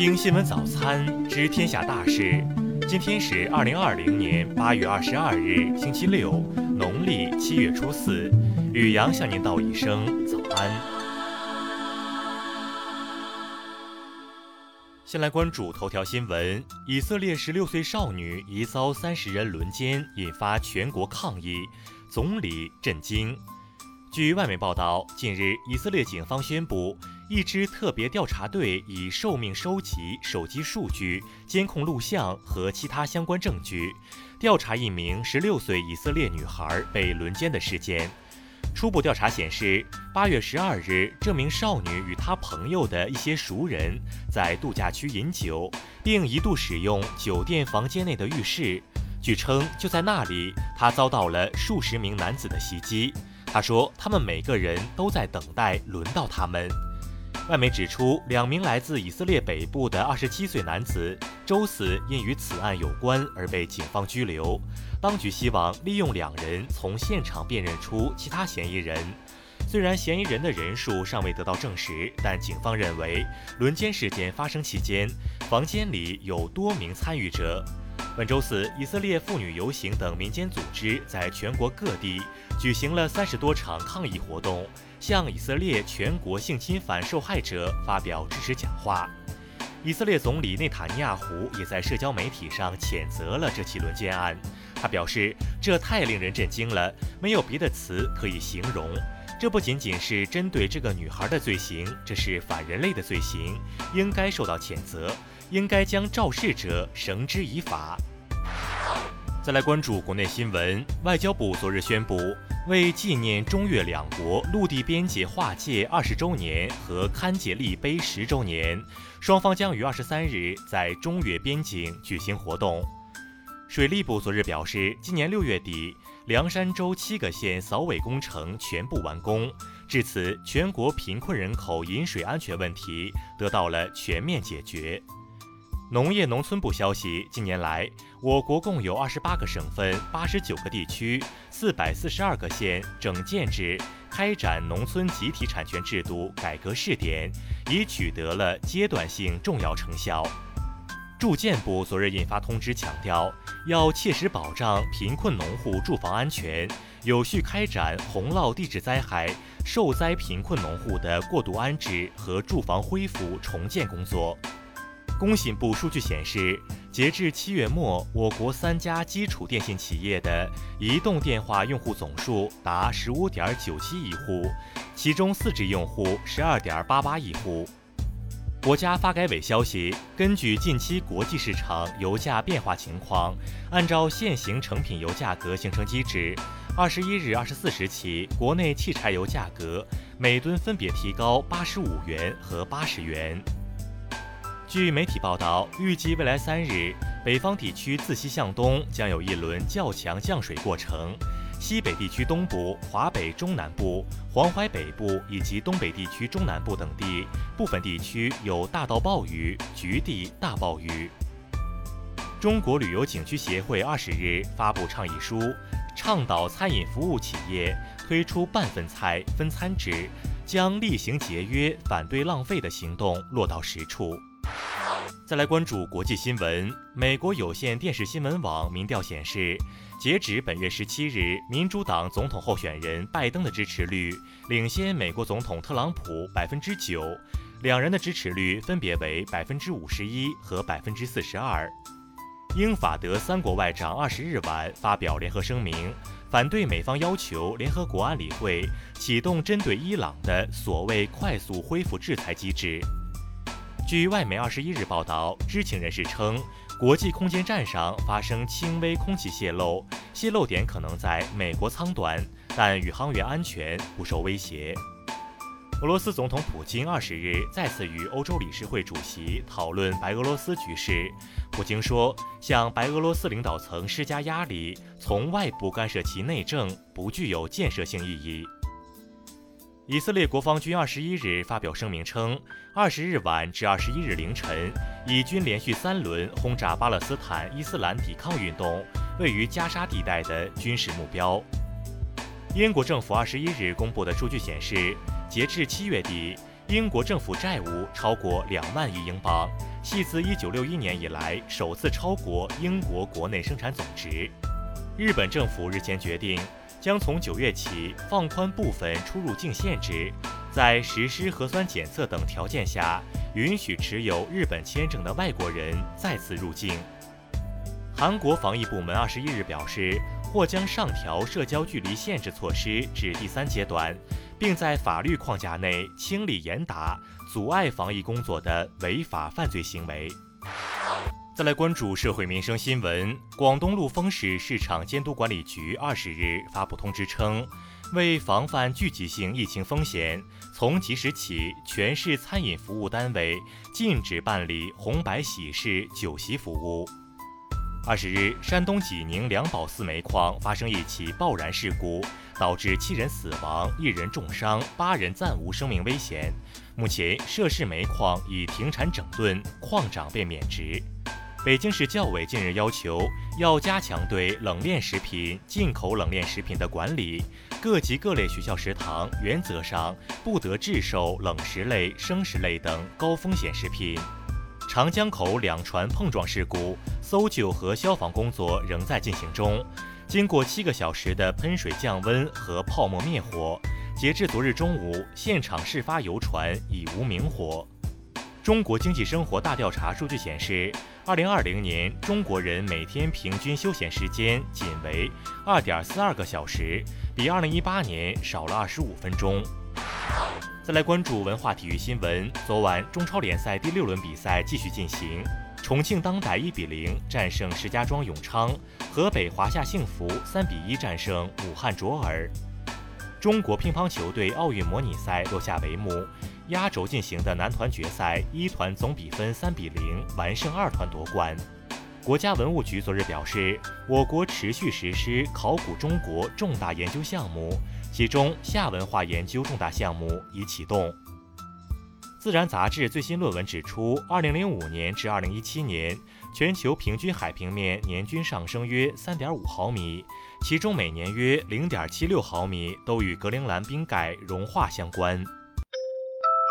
听新闻早餐知天下大事。今天是二零二零年八月二十二日，星期六，农历七月初四。雨阳向您道一声早安。先来关注头条新闻：以色列十六岁少女疑遭三十人轮奸，引发全国抗议，总理震惊。据外媒报道，近日以色列警方宣布。一支特别调查队已受命收集手机数据、监控录像和其他相关证据，调查一名十六岁以色列女孩被轮奸的事件。初步调查显示，八月十二日，这名少女与她朋友的一些熟人在度假区饮酒，并一度使用酒店房间内的浴室。据称，就在那里，她遭到了数十名男子的袭击。她说，他们每个人都在等待轮到他们。外媒指出，两名来自以色列北部的二十七岁男子周四因与此案有关而被警方拘留。当局希望利用两人从现场辨认出其他嫌疑人。虽然嫌疑人的人数尚未得到证实，但警方认为轮奸事件发生期间，房间里有多名参与者。本周四，以色列妇女游行等民间组织在全国各地举行了三十多场抗议活动，向以色列全国性侵犯受害者发表支持讲话。以色列总理内塔尼亚胡也在社交媒体上谴责了这起轮奸案。他表示：“这太令人震惊了，没有别的词可以形容。这不仅仅是针对这个女孩的罪行，这是反人类的罪行，应该受到谴责。”应该将肇事者绳之以法。再来关注国内新闻，外交部昨日宣布，为纪念中越两国陆地边界划界二十周年和勘界立碑十周年，双方将于二十三日在中越边境举行活动。水利部昨日表示，今年六月底，凉山州七个县扫尾工程全部完工，至此，全国贫困人口饮水安全问题得到了全面解决。农业农村部消息，近年来，我国共有二十八个省份、八十九个地区、四百四十二个县整建制开展农村集体产权制度改革试点，已取得了阶段性重要成效。住建部昨日印发通知，强调要切实保障贫困农户住房安全，有序开展洪涝地质灾害受灾贫困农户的过渡安置和住房恢复重建工作。工信部数据显示，截至七月末，我国三家基础电信企业的移动电话用户总数达十五点九七亿户，其中四 G 用户十二点八八亿户。国家发改委消息，根据近期国际市场油价变化情况，按照现行成品油价格形成机制，二十一日二十四时起，国内汽柴油价格每吨分别提高八十五元和八十元。据媒体报道，预计未来三日，北方地区自西向东将有一轮较强降水过程，西北地区东部、华北中南部、黄淮北部以及东北地区中南部等地部分地区有大到暴雨，局地大暴雨。中国旅游景区协会二十日发布倡议书，倡导餐饮服务企业推出半份菜分餐制，将厉行节约、反对浪费的行动落到实处。再来关注国际新闻。美国有线电视新闻网民调显示，截止本月十七日，民主党总统候选人拜登的支持率领先美国总统特朗普百分之九，两人的支持率分别为百分之五十一和百分之四十二。英法德三国外长二十日晚发表联合声明，反对美方要求联合国安理会启动针对伊朗的所谓快速恢复制裁机制。据外媒二十一日报道，知情人士称，国际空间站上发生轻微空气泄漏，泄漏点可能在美国舱端，但宇航员安全不受威胁。俄罗斯总统普京二十日再次与欧洲理事会主席讨论白俄罗斯局势。普京说，向白俄罗斯领导层施加压力，从外部干涉其内政，不具有建设性意义。以色列国防军二十一日发表声明称，二十日晚至二十一日凌晨，以军连续三轮轰炸巴勒斯坦伊斯兰抵抗运动位于加沙地带的军事目标。英国政府二十一日公布的数据显示，截至七月底，英国政府债务超过两万亿英镑，系自1961年以来首次超过英国国内生产总值。日本政府日前决定，将从九月起放宽部分出入境限制，在实施核酸检测等条件下，允许持有日本签证的外国人再次入境。韩国防疫部门二十一日表示，或将上调社交距离限制措施至第三阶段，并在法律框架内清理严打阻碍防疫工作的违法犯罪行为。再来关注社会民生新闻，广东陆丰市市场监督管理局二十日发布通知称，为防范聚集性疫情风险，从即时起，全市餐饮服务单位禁止办理红白喜事酒席服务。二十日，山东济宁两宝寺煤矿发生一起爆燃事故，导致七人死亡、一人重伤、八人暂无生命危险。目前，涉事煤矿已停产整顿，矿长被免职。北京市教委近日要求，要加强对冷链食品、进口冷链食品的管理，各级各类学校食堂原则上不得制售冷食类、生食类等高风险食品。长江口两船碰撞事故搜救和消防工作仍在进行中，经过七个小时的喷水降温和泡沫灭火，截至昨日中午，现场事发游船已无明火。中国经济生活大调查数据显示，二零二零年中国人每天平均休闲时间仅为二点四二个小时，比二零一八年少了二十五分钟。再来关注文化体育新闻。昨晚中超联赛第六轮比赛继续进行，重庆当代一比零战胜石家庄永昌，河北华夏幸福三比一战胜武汉卓尔。中国乒乓球队奥运模拟赛落下帷幕，压轴进行的男团决赛，一团总比分三比零完胜二团夺冠。国家文物局昨日表示，我国持续实施考古中国重大研究项目。其中，夏文化研究重大项目已启动。《自然》杂志最新论文指出，2005年至2017年，全球平均海平面年均上升约3.5毫米，其中每年约0.76毫米都与格陵兰冰盖融化相关。